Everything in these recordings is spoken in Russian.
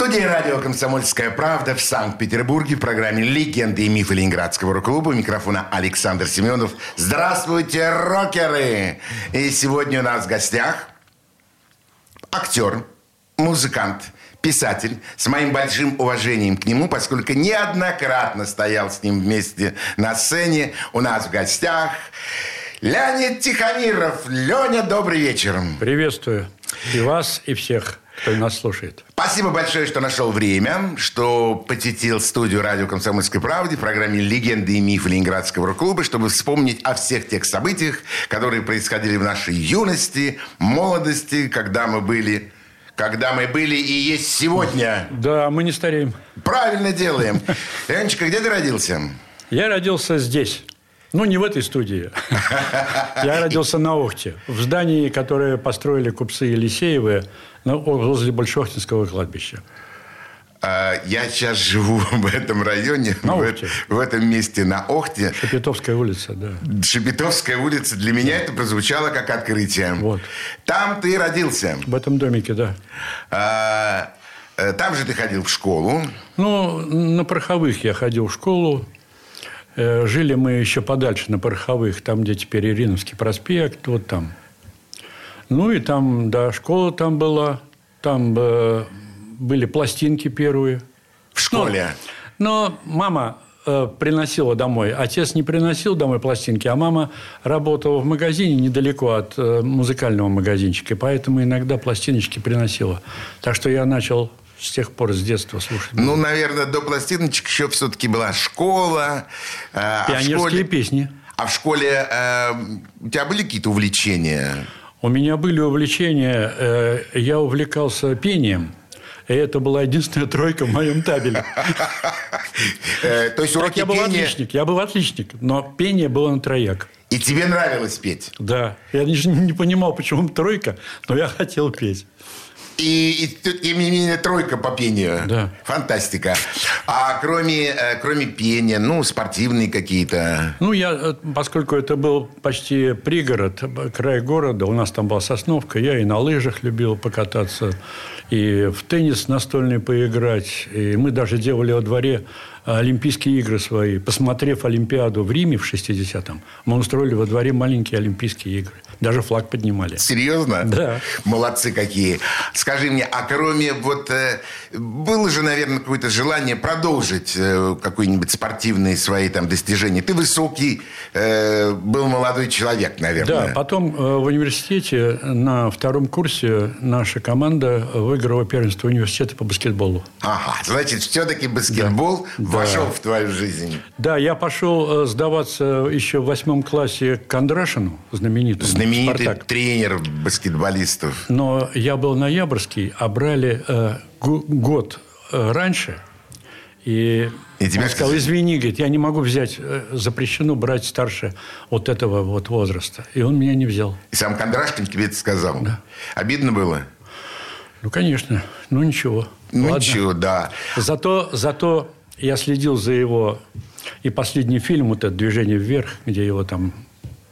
Студии радио «Комсомольская правда» в Санкт-Петербурге в программе «Легенды и мифы Ленинградского рок-клуба» у микрофона Александр Семенов. Здравствуйте, рокеры! И сегодня у нас в гостях актер, музыкант, писатель с моим большим уважением к нему, поскольку неоднократно стоял с ним вместе на сцене. У нас в гостях Леонид Тихомиров. Леня, добрый вечер. Приветствую и вас, и всех, кто нас слушает. Спасибо большое, что нашел время, что посетил студию радио «Комсомольской правды» в программе «Легенды и мифы Ленинградского рок-клуба», чтобы вспомнить о всех тех событиях, которые происходили в нашей юности, молодости, когда мы были когда мы были и есть сегодня. Да, мы не стареем. Правильно делаем. Леночка, где ты родился? Я родился здесь. Ну, не в этой студии. Я родился на Охте, в здании, которое построили купцы Елисеевы возле Большохтинского кладбища. А, я сейчас живу в этом районе, в, Охте. в этом месте на Охте. Шепетовская улица, да. Шепетовская улица. Для меня это прозвучало как открытие. Вот. Там ты родился. В этом домике, да. А, э, там же ты ходил в школу. Ну, на Пороховых я ходил в школу. Э, Жили мы еще подальше на Пороховых, там, где теперь Ириновский проспект, вот там. Ну, и там, да, школа там была. Там э, были пластинки первые. В школе. Но мама э, приносила домой. Отец не приносил домой пластинки, а мама работала в магазине недалеко от э, музыкального магазинчика. И поэтому иногда пластиночки приносила. Так что я начал с тех пор, с детства слушать. Ну, наверное, до пластиночек еще все-таки была школа. э, а Пионерские школе- песни. А в школе э, у тебя были какие-то увлечения? У меня были увлечения. э, Я увлекался пением. И это была единственная тройка в моем табеле. Э, То есть уроки я был пения... отличник. Я был отличник. Но пение было на трояк. И тебе нравилось петь? Да. Я не, не понимал, почему тройка, но я хотел петь. И, и тем не менее тройка по пению. Да. Фантастика. А кроме, э, кроме пения, ну, спортивные какие-то... Ну, я, э, поскольку это был почти пригород, э, край города, у нас там была Сосновка, я и на лыжах любил покататься, и в теннис настольный поиграть. И мы даже делали во дворе Олимпийские игры свои. Посмотрев Олимпиаду в Риме в 60-м, мы устроили во дворе маленькие Олимпийские игры. Даже флаг поднимали. Серьезно? Да. Молодцы какие. Скажи мне, а кроме вот... э, было же, наверное, какое-то желание продолжить э, какие-нибудь спортивные свои там достижения? Ты высокий, э, был молодой человек, наверное. Да, потом в университете на втором курсе наша команда выиграла первенство университета по баскетболу. Ага, значит, все-таки баскетбол вошел в твою жизнь. Да, я пошел сдаваться еще в восьмом классе к Кондрашину, знаменитому. Знаменитый «Спартак». тренер баскетболистов. Но я был ноябрьский, а брали э, год э, раньше. И, И тебя он сказал, извини, говорит, я не могу взять, э, запрещено брать старше вот этого вот возраста. И он меня не взял. И сам Кондрашкин тебе это сказал. Обидно было? Ну, конечно, ну ничего. Ну, Ладно. ничего, да. Зато, зато я следил за его... И последний фильм, вот это «Движение вверх», где его там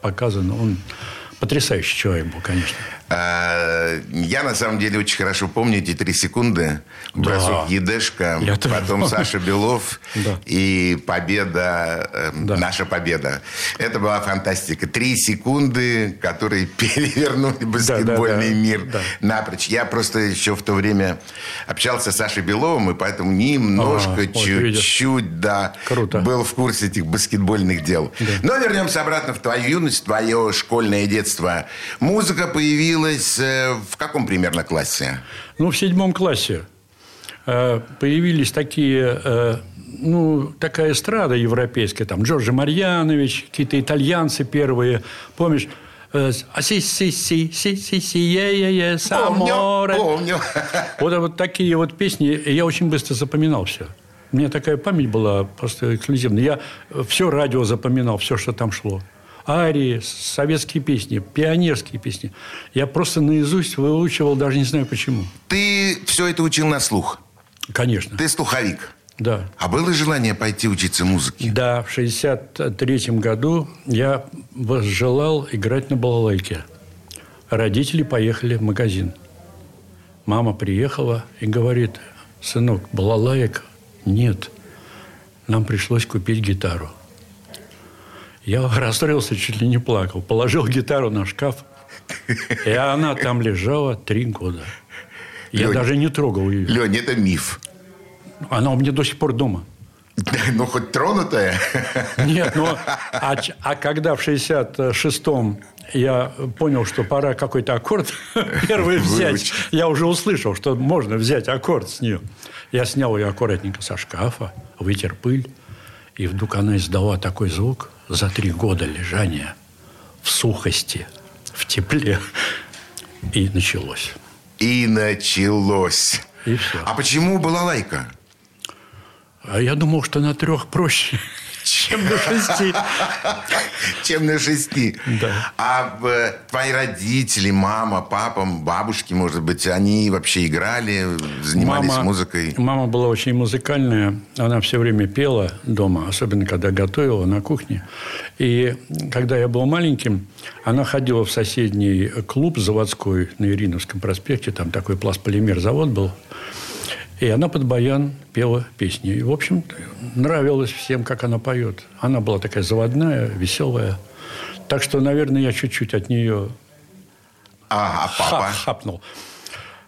показано, он потрясающий человек был, конечно. А, Я, на самом деле, очень хорошо помню эти три секунды. Бросок Едешка, Я тоже потом помню. Саша Белов Да. и победа, э, Да. наша победа. Это была фантастика. Три секунды, которые перевернули баскетбольный да, мир да. напрочь. Я просто еще в то время общался с Сашей Беловым, и поэтому немножко, А, чуть-чуть, да, Круто. был в курсе этих баскетбольных дел. Но вернемся обратно в твою юность, твое школьное детство. Музыка появилась э, в каком примерно классе? Ну, в седьмом классе э, появились такие, э, ну, такая эстрада европейская, там, Джорджи Марьянович, какие-то итальянцы первые, помнишь? А си си си си си си е е е Помню, саморе. помню. Вот, вот такие вот песни, я очень быстро запоминал все. У меня такая память была просто эксклюзивная. Я все радио запоминал, все, что там шло. Арии, советские песни, пионерские песни. Я просто наизусть выучивал, даже не знаю почему. Ты все это учил на слух? Конечно. Ты слуховик? Да. А было желание пойти учиться музыке? Да, в 63 году я возжелал играть на балалайке. Родители поехали в магазин. Мама приехала и говорит, сынок, балалаек нет. Нам пришлось купить гитару. Я расстроился, чуть ли не плакал. Положил гитару на шкаф, и она там лежала три года. Я Лёнь, даже не трогал ее. Лень, это миф. Она у меня до сих пор дома. Ну, хоть тронутая. Нет, но а, а когда в 66-м я понял, что пора какой-то аккорд первый взять, я уже услышал, что можно взять аккорд с нее. Я снял ее аккуратненько со шкафа, вытер пыль, и вдруг она издала такой звук за три года лежания в сухости, в тепле. И началось. И началось. И всё. А почему балалайка? А я думал, что на трех проще, чем на шести. Чем на шести. Да. А э, твои родители, мама, папа, бабушки, может быть, они вообще играли, занимались музыкой? Мама была очень музыкальная. Она все время пела дома, особенно когда готовила на кухне. И когда я был маленьким, она ходила в соседний клуб заводской на Ириновском проспекте. Там такой пластполимер завод был. И она под баян пела песни. И, в общем нравилось всем, как она поет. Она была такая заводная, веселая. Так что, наверное, я чуть-чуть от нее А, а папа? Ха- хапнул.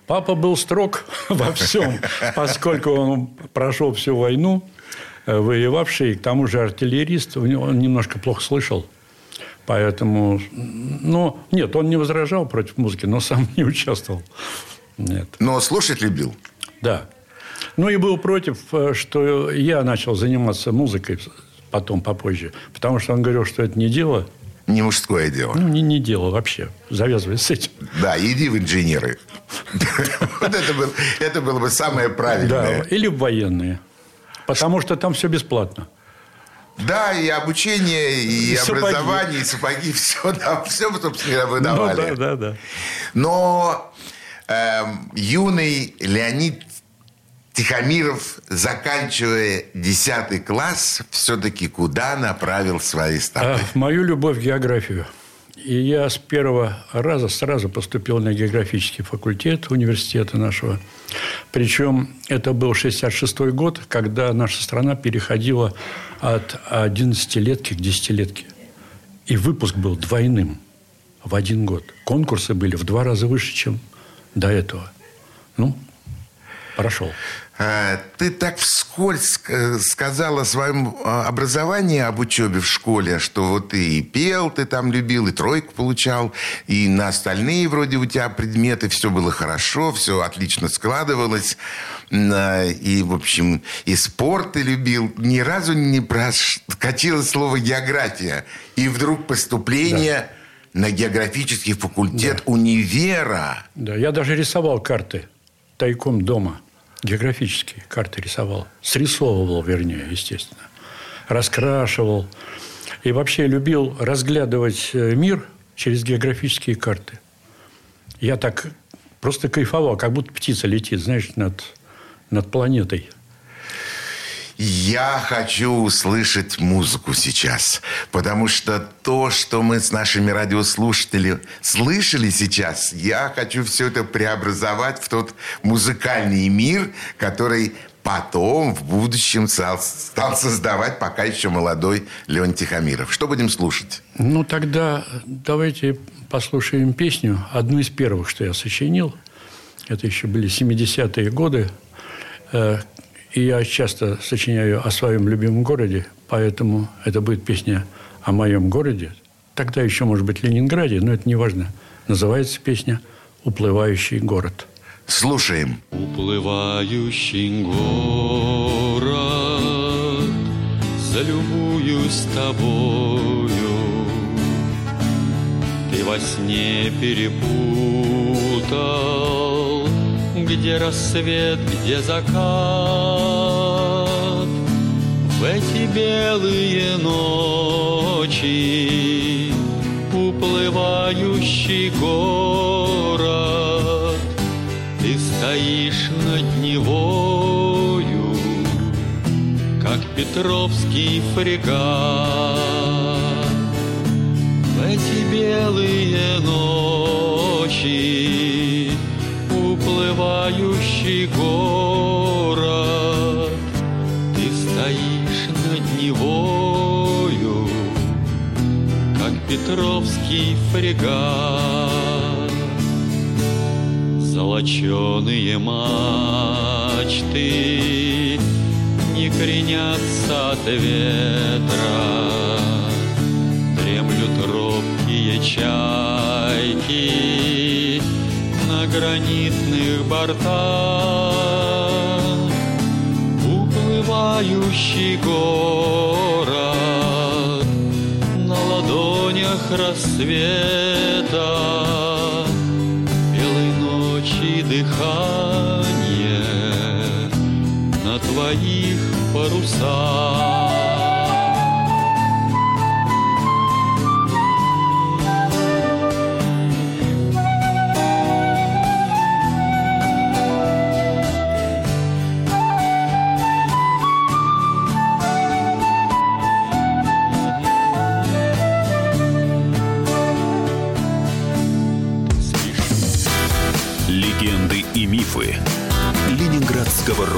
Папа был строг во всем, поскольку он прошел всю войну, э, воевавший, к тому же артиллерист, он немножко плохо слышал. Поэтому, ну, нет, он не возражал против музыки, но сам не участвовал. Нет. Но слушать любил? Да. Ну и был против, э, что я начал заниматься музыкой потом, попозже. Потому что он говорил, что это не дело. Не мужское дело. Ну, не, не дело вообще. Завязывай с этим. Да, иди в инженеры. Вот это было, бы самое Да, правильное. или в военные. Потому что там все бесплатно. Да, и обучение, и И сапоги. образование, и сапоги, все, да, все, собственно, Ну, выдавали. да, да, да. Но эм, юный Леонид Тихомиров, заканчивая 10 класс, все-таки куда направил свои А, стопы? мою любовь к географию. И я с первого раза сразу поступил на географический факультет университета нашего. Причем это был 66 год, когда наша страна переходила от 11-летки к 10-летке. И выпуск был двойным в один год. Конкурсы были в два раза выше, чем до этого. Ну, прошел. Э, Ты так вскользь э, сказал о своем э, образовании, об учебе в школе, что вот ты и пел, ты там любил, и тройку получал, и на остальные вроде у тебя предметы все было хорошо, все отлично складывалось. И, в общем, и спорт ты любил. Ни разу не проскочило слово «география». И вдруг поступление на географический факультет универа. Да, я даже рисовал карты тайком дома. Географические карты рисовал. Срисовывал, вернее, естественно. Раскрашивал. И вообще любил разглядывать э, мир через географические карты. Я так просто кайфовал, как будто птица летит, знаешь, над, над планетой. Я хочу услышать музыку сейчас, потому что то, что мы с нашими радиослушателями слышали сейчас, я хочу все это преобразовать в тот музыкальный мир, который потом, в будущем, стал, стал создавать пока еще молодой Леон Тихомиров. Что будем слушать? Ну, тогда давайте послушаем песню, одну из первых, что я сочинил. Это еще были 70-е годы. И я часто сочиняю о своем любимом городе, поэтому это будет песня о моем городе. Тогда еще, может быть, Ленинграде, но это не важно. Называется песня «Уплывающий город». Слушаем. Уплывающий город, залюбуюсь тобою. Ты во сне перепутал, где рассвет, где закат. В эти белые ночи Уплывающий город Ты стоишь над Невою Как Петровский фрегат В эти белые ночи Уплывающий город. Ты стоишь над Невою Как Петровский фрегат. Золоченые мачты Не кренятся от ветра. Дремлют робкие чайки На гранитных бортах Уплывающий город На ладонях рассвета Белой ночи дыхание На твоих парусах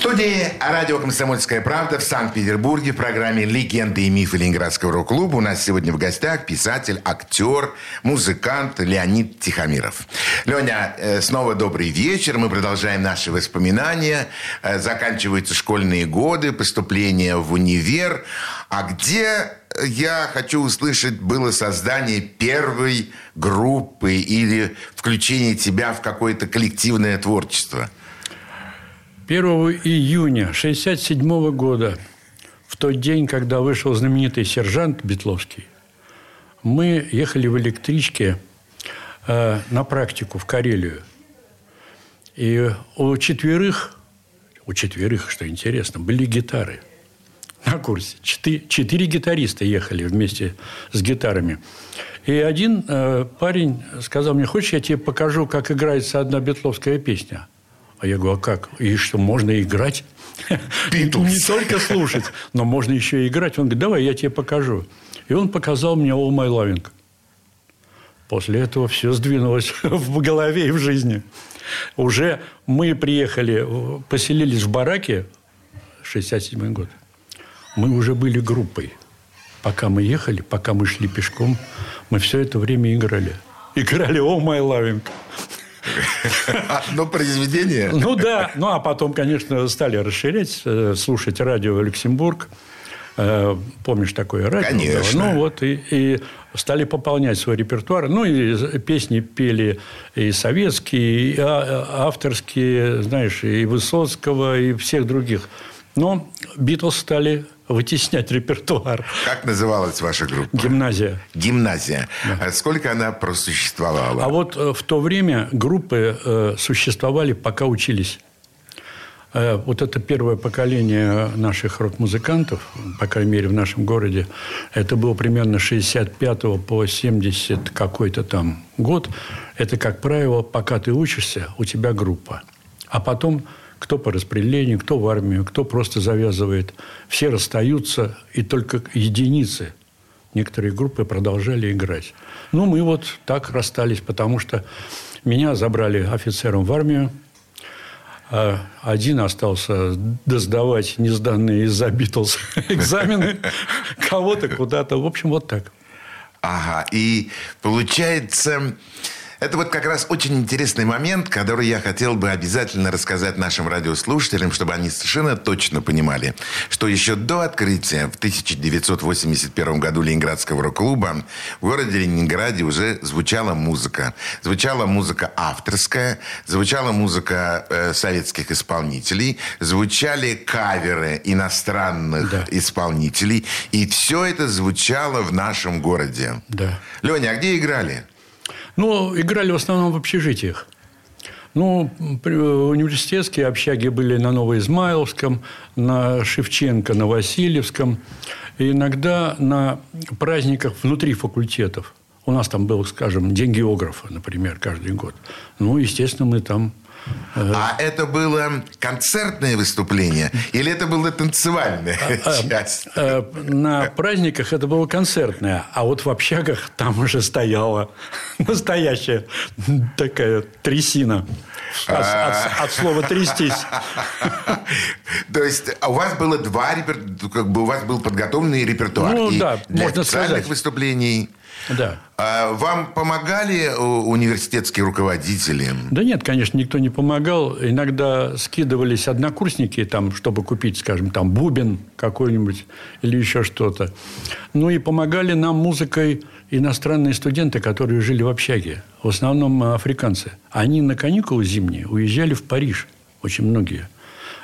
Студии радио «Комсомольская правда» в Санкт-Петербурге в программе «Легенды и мифы Ленинградского рок-клуба» у нас сегодня в гостях писатель, актер, музыкант Леонид Тихомиров. Леня, э, снова добрый вечер. Мы продолжаем наши воспоминания. Э, Заканчиваются школьные годы, поступление в универ. А где, э, я хочу услышать, было создание первой группы или включение тебя в какое-то коллективное творчество? 1 июня 1967 года, в тот день, когда вышел знаменитый сержант Бетловский, мы ехали в электричке э, на практику в Карелию. И у четверых, у четверых, что интересно, были гитары на курсе. Четыре, четыре гитариста ехали вместе с гитарами. И один э, парень сказал мне, хочешь, я тебе покажу, как играется одна бетловская песня? А я говорю, а как? И что, можно играть? Не только слушать, но можно еще и играть. Он говорит, давай, я тебе покажу. И он показал мне «All My Loving». После этого все сдвинулось в голове и в жизни. Уже мы приехали, поселились в бараке, 67 год. Мы уже были группой. Пока мы ехали, пока мы шли пешком, мы все это время играли. Играли «All My Loving». Одно произведение? Ну да. Ну, а потом, конечно, стали расширять, э, слушать радио «Люксембург». Э, Помнишь такое радио? Конечно. Ну, вот. И, и стали пополнять свой репертуар. Ну, и песни пели и советские, и а- авторские, знаешь, и Высоцкого, и всех других. Но Битлз стали вытеснять репертуар. Как называлась ваша группа? Гимназия. Гимназия. А Сколько она просуществовала? А вот э, в то время группы э, существовали, пока учились. Э, Вот это первое поколение наших рок-музыкантов, по крайней мере, в нашем городе, это было примерно с 65 по 70 какой-то там год. Это, как правило, пока ты учишься, у тебя группа. А потом кто по распределению, кто в армию, кто просто завязывает. Все расстаются, и только единицы некоторые группы продолжали играть. Ну, мы вот так расстались, потому что меня забрали офицером в армию, а один остался досдавать несданные из-за Битлз экзамены, кого-то куда-то. В общем, вот так. Ага. И получается, Это вот как раз очень интересный момент, который я хотел бы обязательно рассказать нашим радиослушателям, чтобы они совершенно точно понимали, что еще до открытия в 1981 году Ленинградского рок-клуба в городе Ленинграде уже звучала музыка. Звучала музыка авторская, звучала музыка э, советских исполнителей, звучали каверы иностранных да. исполнителей, и все это звучало в нашем городе. Да. Леня, а где играли? Ну, играли в основном в общежитиях. Ну, университетские общаги были на Новоизмайловском, на Шевченко, на Васильевском. И иногда на праздниках внутри факультетов. У нас там был, скажем, День географа, например, каждый год. Ну, естественно, мы там а это было концертное выступление или это было танцевальная а, а, часть? А, на праздниках это было концертное, а вот в общагах там уже стояла настоящая такая трясина. От, от, от слова трястись. То есть у вас было два репертуара, как бы у вас был подготовленный репертуар. Ну, да, можно сказать. выступлений. Да. А вам помогали э, университетские руководители? Да нет, конечно, никто не помогал. Иногда скидывались однокурсники, там, чтобы купить, скажем, там, бубен какой-нибудь или еще что-то. Ну и помогали нам музыкой иностранные студенты, которые жили в общаге. В основном африканцы. Они на каникулы зимние уезжали в Париж. Очень многие.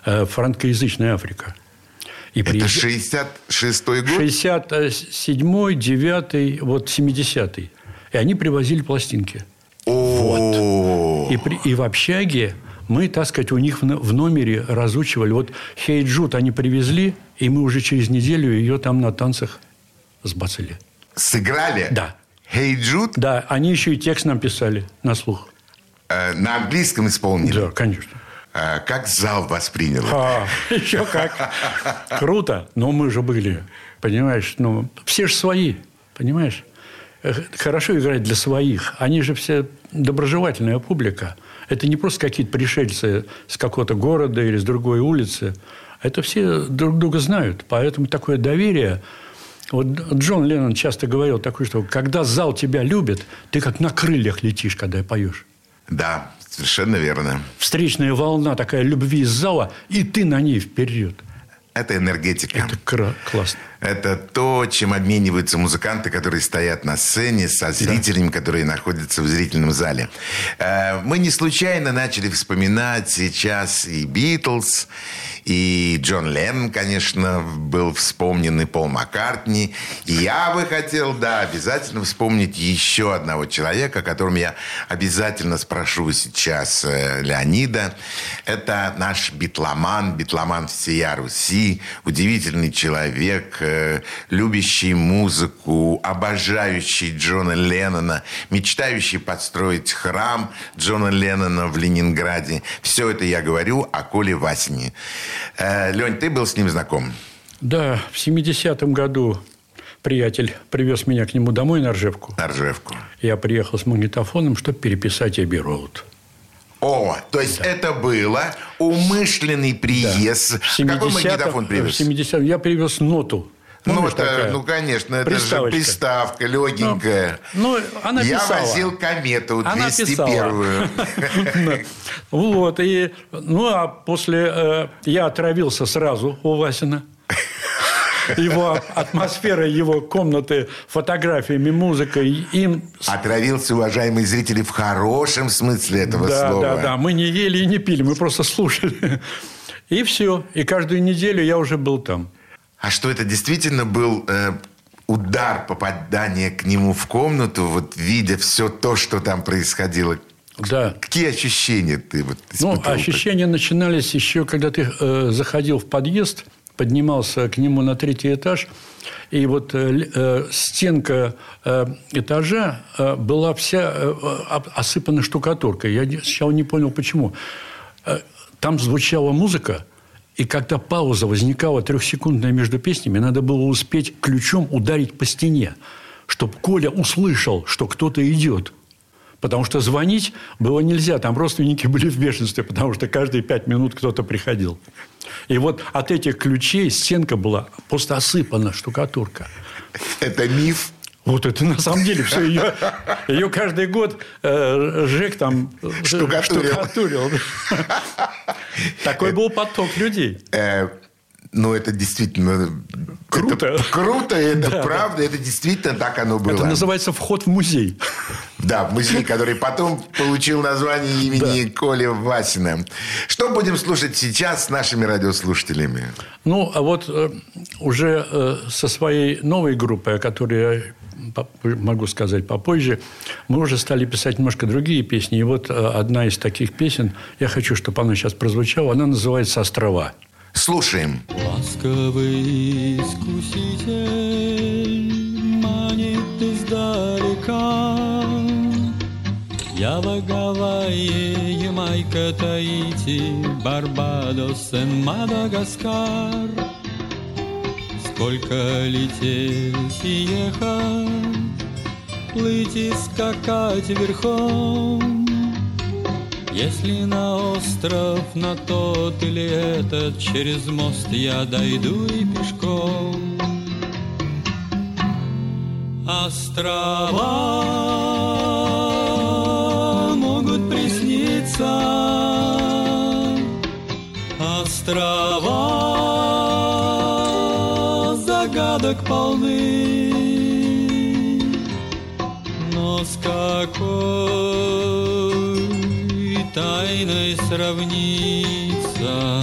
Э, франкоязычная Африка. И Это приезж... 66-й год? 67-й, 9-й, вот 70-й. И они привозили пластинки. Вот. И, при... и в общаге мы, так сказать, у них в номере разучивали. Вот «Хей Джуд» они привезли, и мы уже через неделю ее там на танцах сбацали. Сыграли? Да. «Хей Джуд»? Да, они еще и текст нам писали на слух. Э, на английском исполнили? Да, конечно. А как зал воспринял а, Еще как. Круто. Но мы же были, понимаешь, ну, все же свои, понимаешь? Э, хорошо играть для своих. Они же все доброжелательная публика. Это не просто какие-то пришельцы с какого-то города или с другой улицы. Это все друг друга знают. Поэтому такое доверие... Вот Джон Леннон часто говорил такое, что когда зал тебя любит, ты как на крыльях летишь, когда поешь. Да, совершенно верно. Встречная волна такая любви из зала, и ты на ней вперед. Это энергетика. Это кра- классно. Это то, чем обмениваются музыканты, которые стоят на сцене, со зрителями, да. которые находятся в зрительном зале. Э, мы не случайно начали вспоминать сейчас и Битлз, и Джон Леннон, конечно, был вспомнен, и Пол Маккартни. И я бы хотел, да, обязательно вспомнить еще одного человека, о котором я обязательно спрошу сейчас э, Леонида. Это наш битломан, битломан всея Руси, удивительный человек, э, любящий музыку, обожающий Джона Леннона, мечтающий подстроить храм Джона Леннона в Ленинграде. Все это я говорю о Коле Васне. Э, Лень, ты был с ним знаком? Да, в 70-м году приятель привез меня к нему домой на Ржевку. На Ржевку. Я приехал с магнитофоном, чтобы переписать Эбби Роуд. О, то есть да. это было умышленный приезд. Да. Какой магнитофон привез? В 70 я привез ноту. Ну, это, ну, конечно, это же приставка легенькая. Ну, ну она Я писала. возил комету 201-ю. Вот. И, ну, а после... Э, я отравился сразу у Васина его атмосферой, его комнаты, фотографиями, музыкой. Им... Отравился, уважаемые зрители, в хорошем смысле этого да, слова. Да, да, да. Мы не ели и не пили, мы просто слушали. И все. И каждую неделю я уже был там. А что это действительно был э, удар попадания к нему в комнату, вот видя все то, что там происходило? Да. Какие ощущения ты вот испытывал? Ну, ощущения начинались еще, когда ты э, заходил в подъезд, поднимался к нему на третий этаж, и вот э, э, стенка э, этажа э, была вся э, осыпана штукатуркой. Я сначала не понял, почему. Э, там звучала музыка, и когда пауза возникала трехсекундная между песнями, надо было успеть ключом ударить по стене, чтобы Коля услышал, что кто-то идет. Потому что звонить было нельзя. Там родственники были в бешенстве, потому что каждые пять минут кто-то приходил. И вот от этих ключей стенка была просто осыпана штукатурка. Это миф? Вот это на самом деле все ее, ее каждый год э, Жек там Штукатурил. штукатурил. Такой был поток людей. Э, ну, это действительно... Круто. Это круто, это Да, правда, это действительно так оно было. Это называется вход в музей. Да, в музей, который потом получил название имени Коли Васина. Что будем слушать сейчас с нашими радиослушателями? Ну, а вот э, уже э, со своей новой группой, о которой я могу сказать попозже, мы уже стали писать немножко другие песни. И вот э, одна из таких песен, я хочу, чтобы она сейчас прозвучала, она называется «Острова». Слушаем. Ласковый искуситель манит издалека. Ява, Гавайи, Ямайка, Таити, Барбадос и Мадагаскар. Сколько лететь и ехать, плыть и скакать верхом. Если на остров, на тот или этот, через мост я дойду и пешком. Острова могут присниться, острова загадок полны. Но с какой тайной сравнится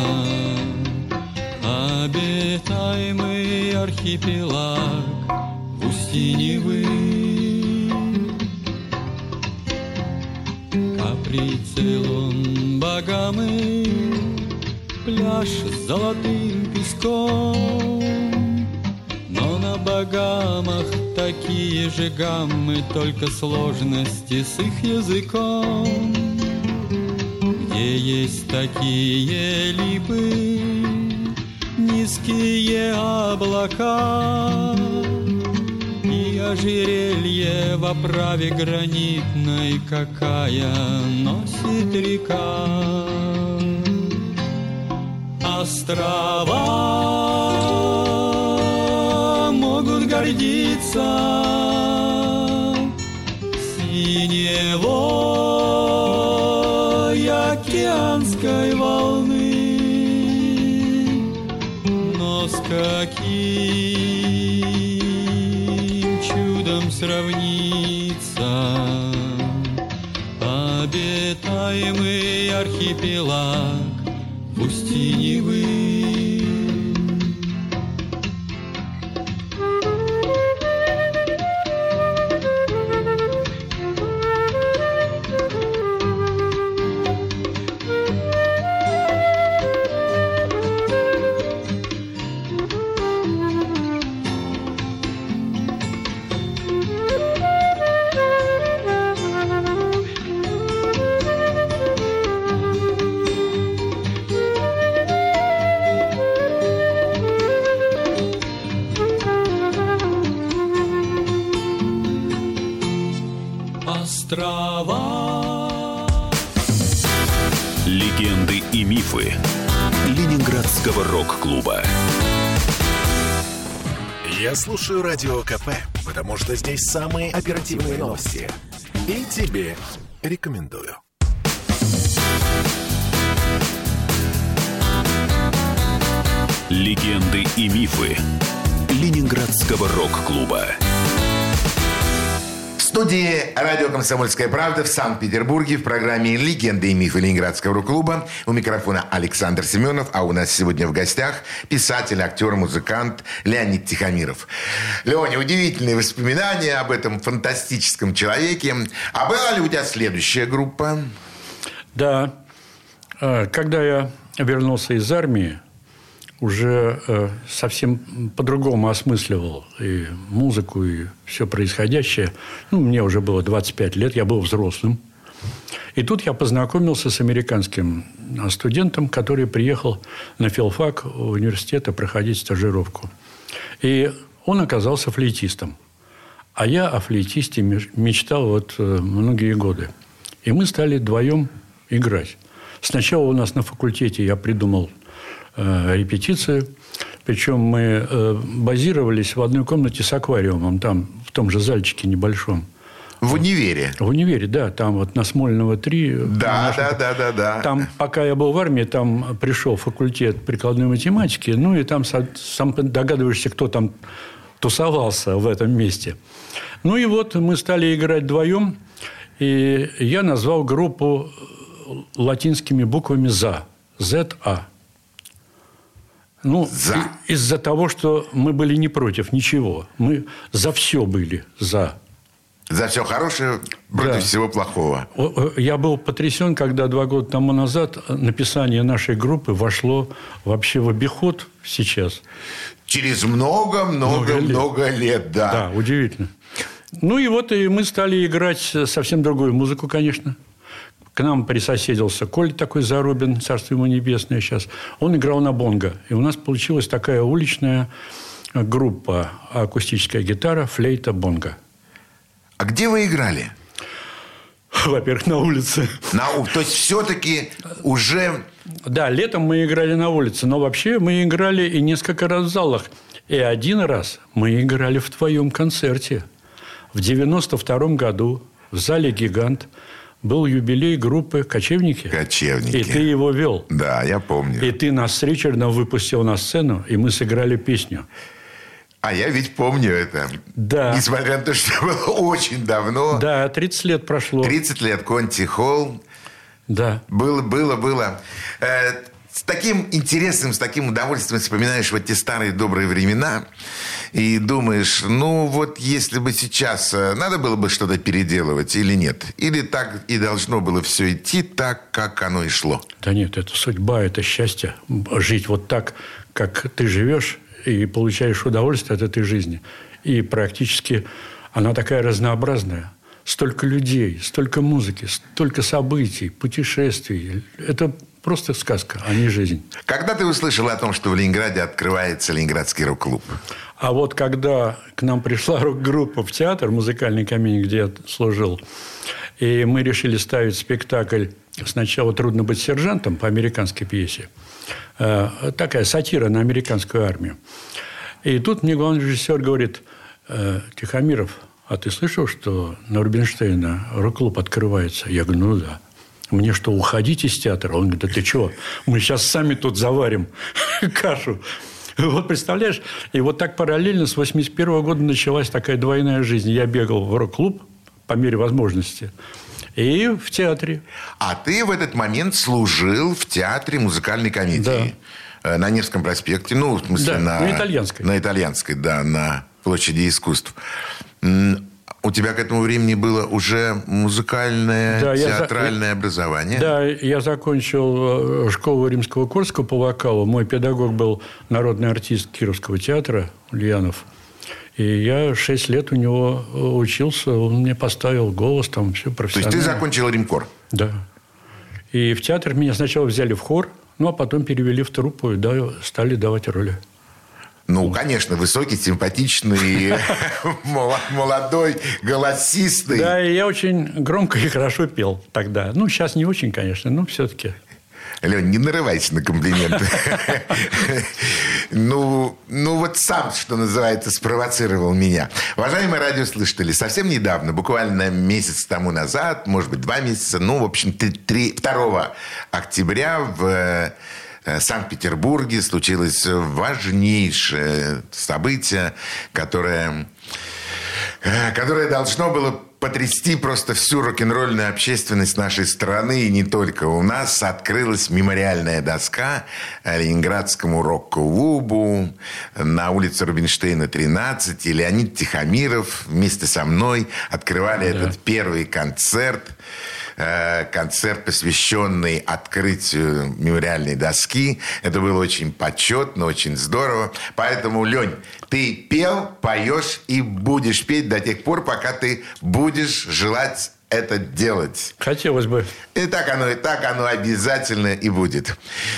обитаемый архипелаг в устье Невы? Каприцелон Багамы, пляж с золотым песком. На Багамах такие же гаммы, только сложности с их языком. Где есть такие липы, низкие облака И ожерелье в оправе гранитной, какая носит река. Острова могут гордиться синевой океанской волны. Но с каким чудом сравнится обитаемый архипелаг Слушаю Радио КП, потому что здесь самые оперативные новости. И тебе рекомендую. Легенды и мифы Ленинградского рок-клуба. Студии радио «Комсомольская правда» в Санкт-Петербурге в программе «Легенды и мифы Ленинградского рок-клуба». У микрофона Александр Семенов, а у нас сегодня в гостях писатель, актер, музыкант Леонид Тихомиров. Леоня, удивительные воспоминания об этом фантастическом человеке. А была ли у тебя следующая группа? Да. Э, Когда я вернулся из армии, уже э, совсем по-другому осмысливал и музыку, и все происходящее. Ну, мне уже было 25 лет, я был взрослым. И тут я познакомился с американским э, студентом, который приехал на филфак университета проходить стажировку. И он оказался флейтистом. А я о флейтисте меч- мечтал вот э, многие годы. И мы стали вдвоем играть. Сначала у нас на факультете я придумал э, репетицию. Причем мы э, базировались в одной комнате с аквариумом, там, в том же зальчике небольшом. В универе. В универе, да, там вот на Смольного 3. Да, наша- да, да, да, да. Там, пока я был в армии, там пришел факультет прикладной математики, ну и там сам догадываешься, кто там тусовался в этом месте. Ну и вот мы стали играть вдвоем, и я назвал группу латинскими буквами «За». «ЗА». Ну, «За». из-за того, что мы были не против ничего. Мы за все были «за». За все хорошее против Да. всего плохого. О, Я был потрясен, когда два года тому назад написание нашей группы вошло вообще в обиход сейчас. Через много-много-много лет, да. Да, удивительно. Ну и вот и мы стали играть совсем другую музыку, конечно. К нам присоседился Коль такой Зарубин, царство ему небесное сейчас. Он играл на бонго. И у нас получилась такая уличная группа. Акустическая гитара, флейта, бонго. А где вы играли? Во-первых, на улице. На, то есть все-таки уже Да, летом мы играли на улице, но вообще мы играли и несколько раз в залах. И один раз мы играли в твоем концерте. В 92 году в зале «Гигант» был юбилей группы «Кочевники». Кочевники. И ты его вел. Да, я помню. И ты нас с Ричардом выпустил на сцену, и мы сыграли песню. А я ведь помню это. Да. Несмотря на то, что было очень давно. Да, 30 лет прошло. 30 лет Конти Холл. Да. Было, было, было. Таким интересом, с таким удовольствием вспоминаешь вот те старые добрые времена и думаешь, ну вот если бы сейчас э, надо было бы что-то переделывать или нет? Или так и должно было все идти так, как оно и шло? Да нет, это судьба, это счастье. Жить вот так, как ты живешь, и получаешь удовольствие от этой жизни. И практически она такая разнообразная. Столько людей, столько музыки, столько событий, путешествий. Это просто сказка, а не жизнь. Когда ты услышал о том, что в Ленинграде открывается Ленинградский рок-клуб? А вот когда к нам пришла рок-группа в театр, музыкальный камень, где я служил, и мы решили ставить спектакль сначала «Трудно быть сержантом» по американской пьесе. Э, Такая сатира на американскую армию. И тут мне главный режиссер говорит, «Э, Тихомиров, а ты слышал, что на Рубинштейна рок-клуб открывается? Я говорю, ну да. Мне что, уходить из театра? Он говорит, да ты чего? Мы сейчас сами тут заварим кашу. Вот представляешь? И вот так параллельно с 81 года началась такая двойная жизнь. Я бегал в рок-клуб по мере возможности. И в театре. А ты в этот момент служил в театре музыкальной комедии. Э, На Невском проспекте. Ну, в смысле, Да, на... на Итальянской. На итальянской, да, на площади искусств. У тебя к этому времени было уже музыкальное, Да, я театральное образование? Да, я закончил э, школу римского Корского по вокалу. Мой педагог был народный артист Кировского театра Ульянов. И я шесть лет у него э, учился. Он мне поставил голос, там все То есть профессионально. ты закончил Римкор? Да. И в театр меня сначала взяли в хор, ну, а потом перевели в труппу и да, стали давать роли. Ну, конечно, высокий, симпатичный, мол- молодой, голосистый. Да, и я очень громко и хорошо пел тогда. Ну, сейчас не очень, конечно, но все-таки. Лень, не нарывайся на комплименты. Ну, ну вот сам, что называется, спровоцировал меня. Уважаемые радиослушатели, совсем недавно, буквально месяц тому назад, может быть, два месяца, ну, в общем, 2 октября в Санкт-Петербурге случилось важнейшее событие, которое э, которое должно было потрясти просто всю рок-н-ролльную общественность нашей страны и не только. У нас открылась мемориальная доска Ленинградскому рок-клубу на улице Рубинштейна, 13. И Леонид Тихомиров вместе со мной открывали этот первый концерт. Э, Концерт, посвященный открытию мемориальной доски. Это было очень почетно, очень здорово. Поэтому, Лень, ты пел, поешь и будешь петь до тех пор, пока ты будешь желать это делать. Хотелось бы. И так оно, и так оно обязательно и будет.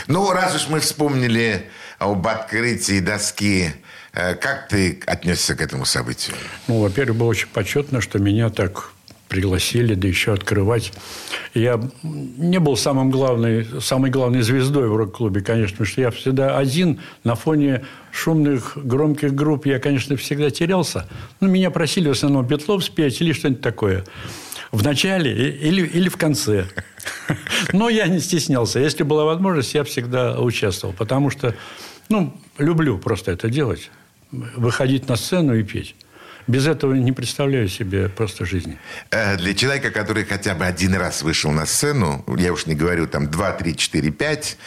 Ну, раз уж мы вспомнили об открытии доски, э, как ты отнесся к этому событию? Ну, во-первых, было очень почетно, что меня так пригласили, да еще открывать. Я не был самым главной, самой главной звездой в рок-клубе, конечно, потому что я всегда один на фоне шумных, громких групп. Я, конечно, всегда терялся. Но меня просили в основном Петлов спеть или что-нибудь такое. В начале или, или в конце. Но я не стеснялся. Если была возможность, я всегда участвовал. Потому что, ну, люблю просто это делать. Выходить на сцену и петь. Без этого не представляю себе просто жизни. Э, для человека, который хотя бы один раз вышел на сцену, я уж не говорю там 2, 3, 4, 5,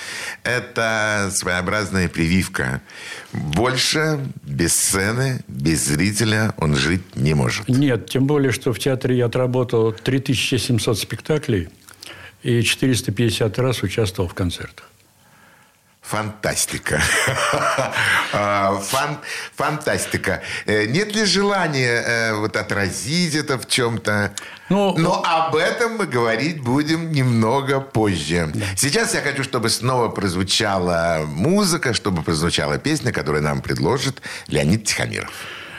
это своеобразная прививка. Больше без сцены, без зрителя он жить не может. Нет, тем более, что в театре я отработал 3700 спектаклей и 450 раз участвовал в концертах. Фантастика. А, фан, фантастика. Э, нет ли желания э, вот отразить это в чем-то? Ну, Но об этом мы говорить будем немного позже. Да. Сейчас я хочу, чтобы снова прозвучала музыка, чтобы прозвучала песня, которую нам предложит Леонид Тихомиров.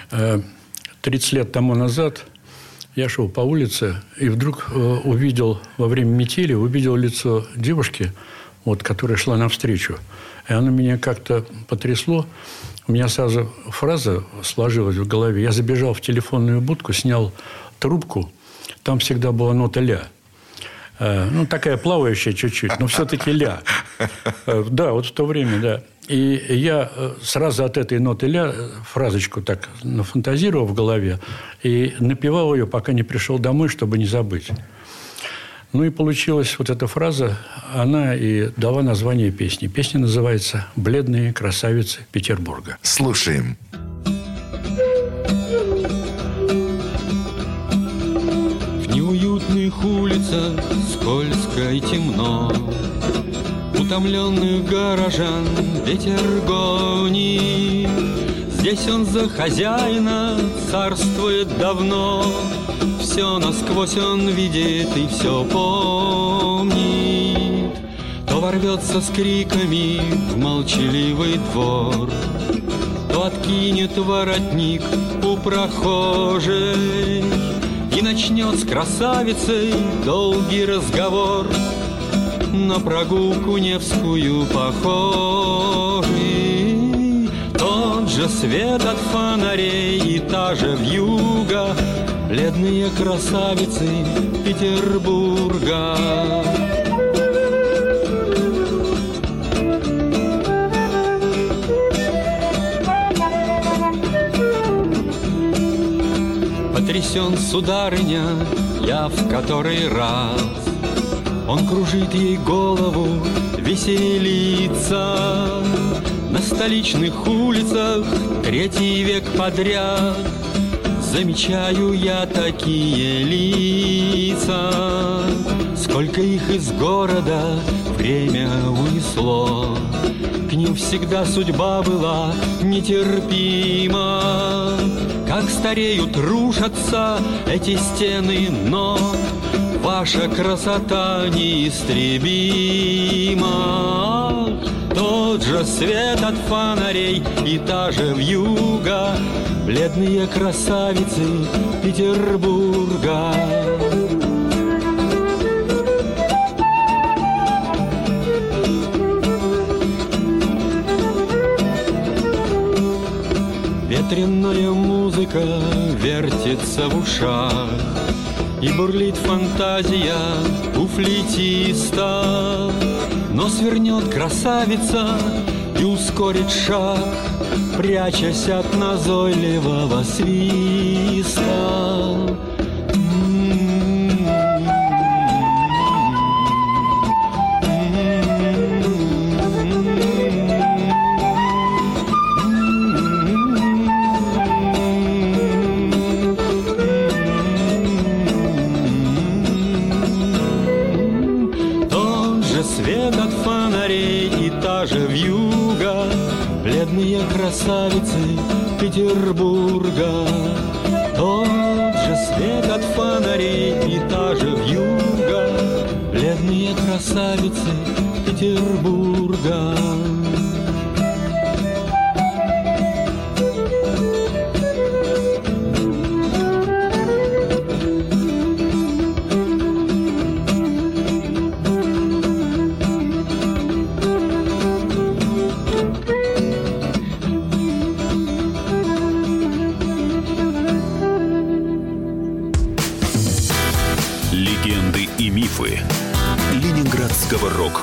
30 э, лет тому назад я шел по улице и вдруг увидел во время метели, увидел лицо девушки, вот, которая шла навстречу. И оно меня как-то потрясло. У меня сразу фраза сложилась в голове. Я забежал в телефонную будку, снял трубку. Там всегда была нота «ля». Э, ну, такая плавающая чуть-чуть, но все-таки «ля». Э, да, вот в то время, да. И я э, сразу от этой ноты «ля» фразочку так нафантазировал в голове и напевал ее, пока не пришел домой, чтобы не забыть. Ну и получилась вот эта фраза, она и дала название песни. Песня называется «Бледные красавицы Петербурга». Слушаем. В неуютных улицах скользко и темно Утомленных горожан ветер гонит Здесь он за хозяина царствует давно все насквозь он видит и все помнит. То ворвется с криками в молчаливый двор, То откинет воротник у прохожей И начнет с красавицей долгий разговор На прогулку Невскую похожий Тот же свет от фонарей и та же вьюга Бледные красавицы Петербурга. Потрясен, сударыня, я в который раз. Он кружит ей голову, веселится. На столичных улицах третий век подряд Замечаю я такие лица, Сколько их из города время унесло. К ним всегда судьба была нетерпима. Как стареют, рушатся эти стены, но Ваша красота неистребима. Тот же свет от фонарей и та же вьюга бледные красавицы Петербурга. Ветреная музыка вертится в ушах, И бурлит фантазия у флейтиста. Но свернет красавица и ускорит шаг, прячась от назойливого свиста. Красавицы Петербурга. Тот же свет от фонарей и та же вьюга, Бледные красавицы Петербурга.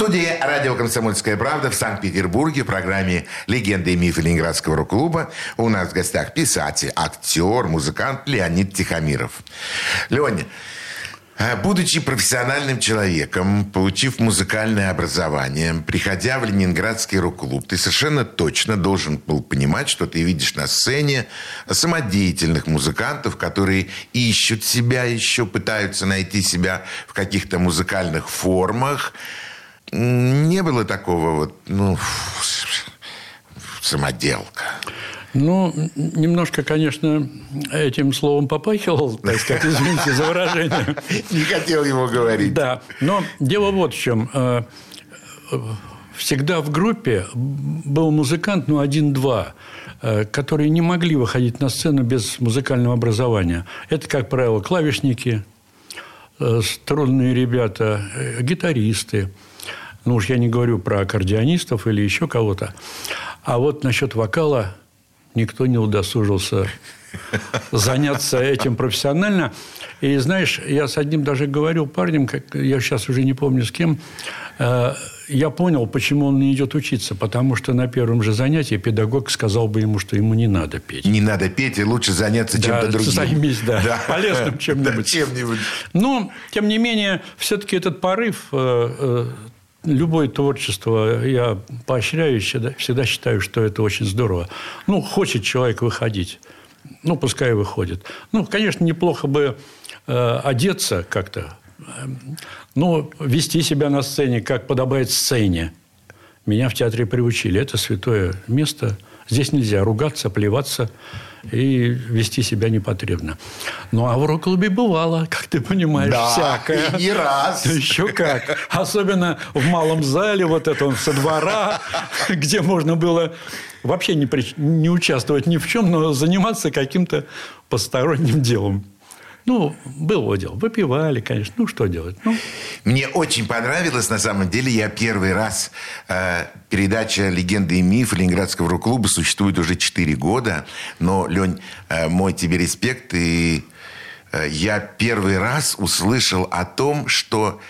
Студии радио «Комсомольская правда» в Санкт-Петербурге в программе «Легенды и мифы Ленинградского рок-клуба» у нас в гостях писатель, актер, музыкант Леонид Тихомиров. Леня, а, Будучи профессиональным человеком, получив музыкальное образование, приходя в Ленинградский рок-клуб, ты совершенно точно должен был понимать, что ты видишь на сцене самодеятельных музыкантов, которые ищут себя еще, пытаются найти себя в каких-то музыкальных формах. Не было такого вот, ну, самоделка. Ну, немножко, конечно, этим словом попахивал, так сказать, извините за выражение. Не хотел его говорить. Да, но дело вот в чем. Э, всегда в группе был музыкант, ну, один-два, э, которые не могли выходить на сцену без музыкального образования. Это, как правило, клавишники, э, струнные ребята, гитаристы. Ну, уж я не говорю про аккордеонистов или еще кого-то. А вот насчет вокала никто не удосужился заняться этим профессионально. И знаешь, я с одним даже говорил парнем, как, я сейчас уже не помню с кем, э, я понял, почему он не идет учиться. Потому что на первом же занятии педагог сказал бы ему, что ему не надо петь. Не надо петь, и лучше заняться да, чем-то другим. Займись, да, да. полезным чем-нибудь. Да, чем-нибудь. Но, тем не менее, все-таки этот порыв э, э, любое творчество я поощряю, всегда, считаю, что это очень здорово. Ну, хочет человек выходить, ну, пускай выходит. Ну, конечно, неплохо бы э, одеться как-то, ну, вести себя на сцене, как подобает сцене. Меня в театре приучили. Это святое место. Здесь нельзя ругаться, плеваться и вести себя непотребно. Ну, а в рок-клубе бывало, как ты понимаешь, да, всякое. И раз. Еще как. Особенно в малом зале, вот этом со двора, где можно было вообще не, при... не участвовать ни в чем, но заниматься каким-то посторонним делом. Ну, было дело. Выпивали, конечно. Ну, что делать? Ну. Мне очень понравилось, на самом деле, я первый раз... Э, передача «Легенды и миф» Ленинградского рок-клуба существует уже 4 года. Но, Лень, э, мой тебе респект. И э, я первый раз услышал о том, что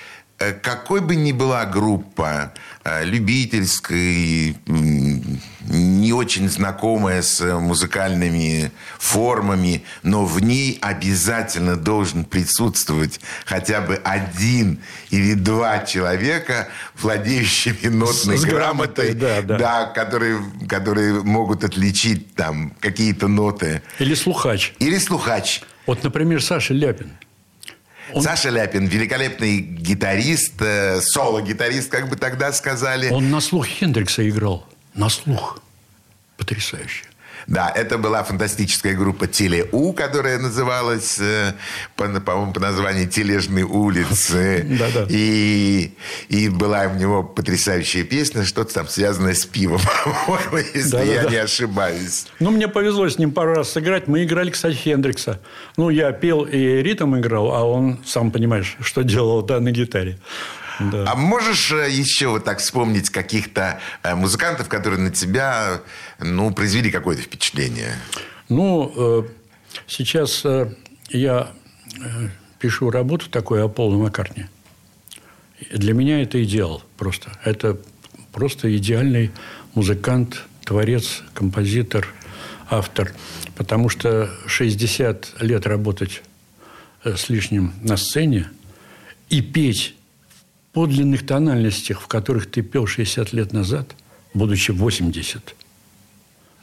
Э, какой бы ни была группа, э, любительской, не очень знакомая с музыкальными формами, но в ней обязательно должен присутствовать хотя бы один или два человека, владеющими нотной с грамотой, да, да. Да, которые, которые могут отличить там какие-то ноты. Или слухач. Или слухач. Вот, например, Саша Ляпин. Он... Саша Ляпин, великолепный гитарист, э, соло-гитарист, как бы тогда сказали. Он на слух Хендрикса играл. На слух. Потрясающе. Да, это была фантастическая группа Телеу, которая называлась, э, по, по-моему, по названию Тележные улицы. И, и была у него потрясающая песня, что-то там связанное с пивом, если я не ошибаюсь. Ну, мне повезло с ним пару раз сыграть. Мы играли, кстати, Хендрикса. Ну, я пел и ритм играл, а он, сам понимаешь, что делал да, на гитаре. Да. А можешь э, еще вот так вспомнить каких-то э, музыкантов, которые на тебя ну, произвели какое-то впечатление? Ну, э, сейчас я пишу работу такую о Поле Маккартни. Для меня это идеал просто. Это просто идеальный музыкант, творец, композитор, автор. Потому что 60 лет работать с лишним на сцене и петь подлинных тональностях, в которых ты пел 60 лет назад, будучи 80,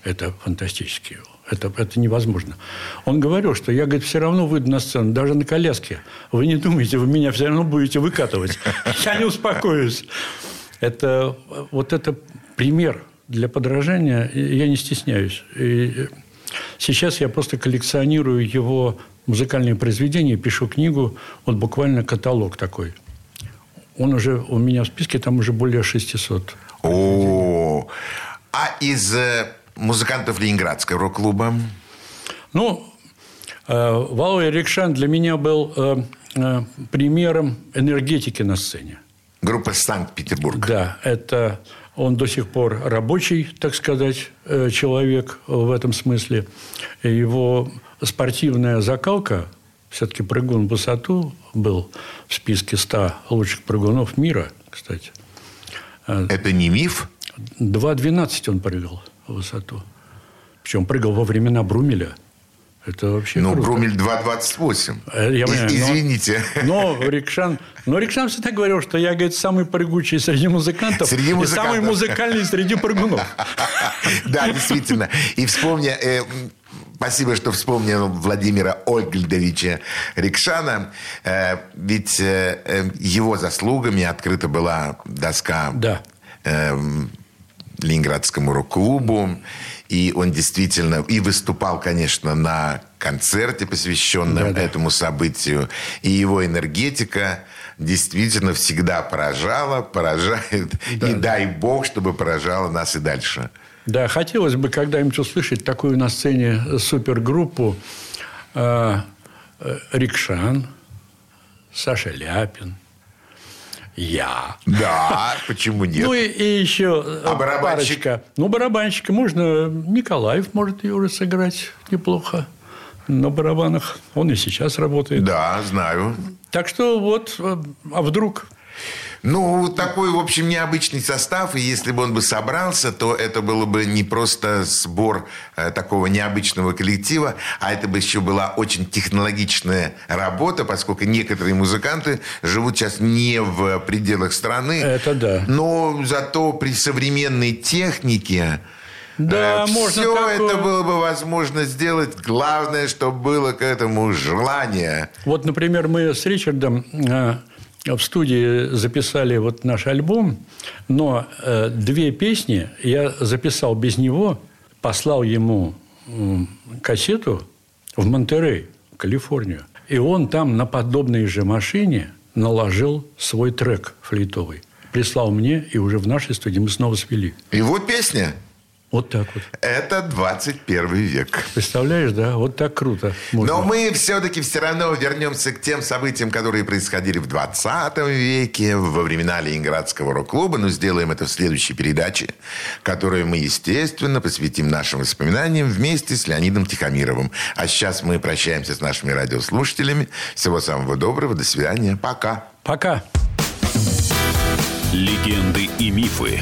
это фантастически. Это, это невозможно. Он говорил, что я, говорит, все равно выйду на сцену, даже на коляске. Вы не думаете, вы меня все равно будете выкатывать. Я не успокоюсь. Это, вот это пример для подражания. Я не стесняюсь. И сейчас я просто коллекционирую его музыкальные произведения, пишу книгу, вот буквально каталог такой – он уже у меня в списке, там уже более 600. О, а из э, музыкантов Ленинградского рок-клуба? Ну, Валуя Рикшан для меня был примером энергетики на сцене. Группа Санкт-Петербург. Да, это он до сих пор рабочий, так сказать, человек в этом смысле. Его спортивная закалка, все-таки прыгун в высоту был в списке 100 лучших прыгунов мира, кстати. Это не миф? 2.12 он прыгал в высоту. Причем прыгал во времена Брумеля. Это вообще Ну, круто. Брумель 2.28. Э, Я понимаю, но- Извините. Но Рикшан, но Рикшан всегда говорил, что я, говорит, самый прыгучий среди музыкантов Среди и музыкантов. самый музыкальный среди прыгунов. Да, действительно. И вспомни, э, спасибо, что вспомнил Владимира Ольгельдовича Рикшана. Э, ведь э, э, его заслугами открыта была доска Да. э, м, Ленинградскому рок-клубу. И он действительно и выступал, конечно, на концерте, посвященном Да-да. этому событию. И его энергетика действительно всегда поражала, поражает. И дай бог, чтобы поражала нас и дальше. Да, хотелось бы когда-нибудь услышать такую на сцене супергруппу э, э, Рикшан, Саша Ляпин, я. Да, почему нет? Ну и, и еще э, А барабанщик? парочка. Ну, барабанщика можно. Николаев может ее уже сыграть неплохо на барабанах. Он и сейчас работает. Да, знаю. Так что вот, э, а вдруг? Ну, такой, в общем, необычный состав, и если бы он бы собрался, то это было бы не просто сбор э, такого необычного коллектива, а это бы еще была очень технологичная работа, поскольку некоторые музыканты живут сейчас не в пределах страны. Это да. Но зато при современной технике Да, можно все такое. это было бы возможно сделать. Главное, чтобы было к этому желание. Вот, например, мы с Ричардом э, в студии записали вот наш альбом, но э, две песни я записал без него, послал ему м, кассету в Монтерей, Калифорнию. И он там на подобной же машине наложил свой трек флейтовый. Прислал мне, и уже в нашей студии мы снова свели. Вот песня. Вот так вот. Это 21 век. Представляешь, да? Вот так круто. можно. Но мы все-таки все равно вернемся к тем событиям, которые происходили в 20 веке, во времена Ленинградского рок-клуба. Но сделаем это в следующей передаче, которую мы, естественно, посвятим нашим воспоминаниям вместе с Леонидом Тихомировым. А сейчас мы прощаемся с нашими радиослушателями. Всего самого доброго. До свидания. Пока. Пока. Легенды и мифы